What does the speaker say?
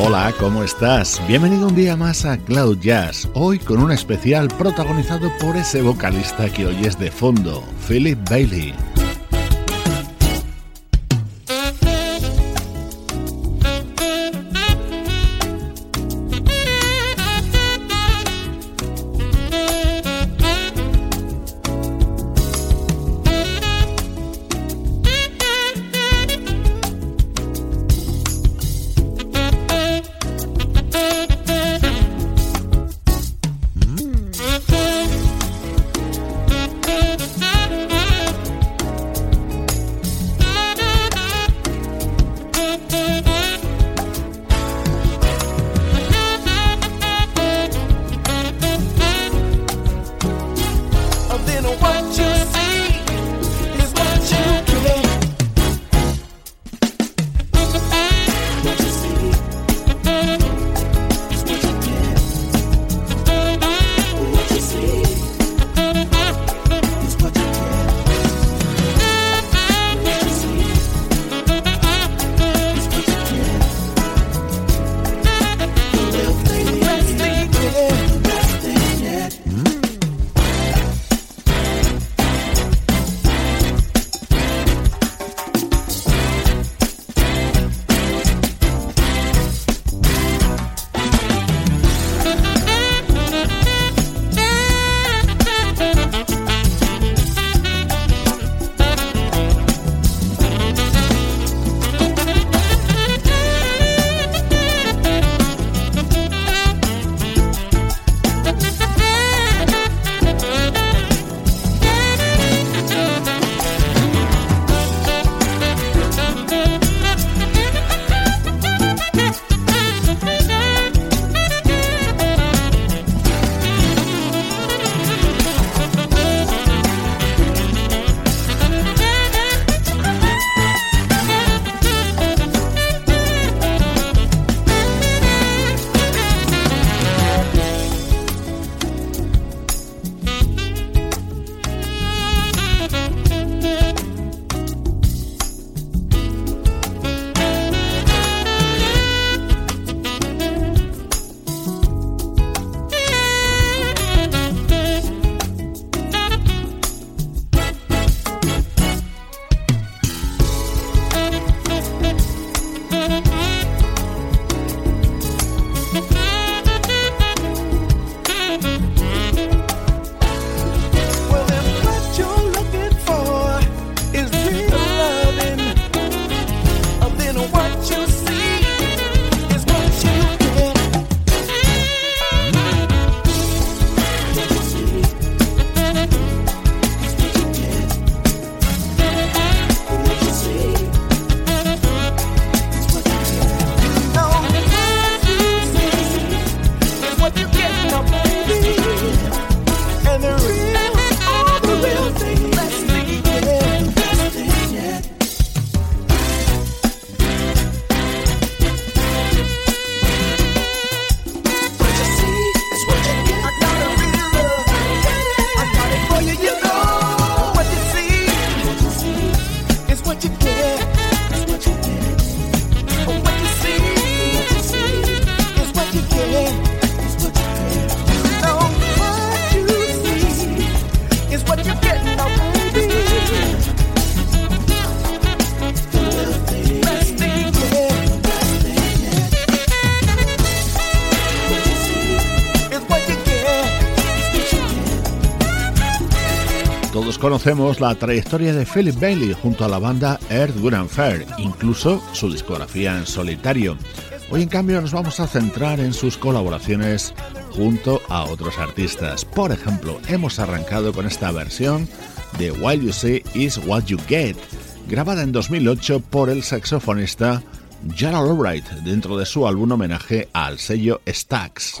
Hola, ¿cómo estás? Bienvenido un día más a Cloud Jazz, hoy con un especial protagonizado por ese vocalista que hoy es de fondo, Philip Bailey. Todos conocemos la trayectoria de Philip Bailey junto a la banda Earth, Wind Fair, incluso su discografía en solitario. Hoy en cambio nos vamos a centrar en sus colaboraciones junto a otros artistas. Por ejemplo, hemos arrancado con esta versión de While You See Is What You Get, grabada en 2008 por el saxofonista Gerald Albright dentro de su álbum homenaje al sello Stax.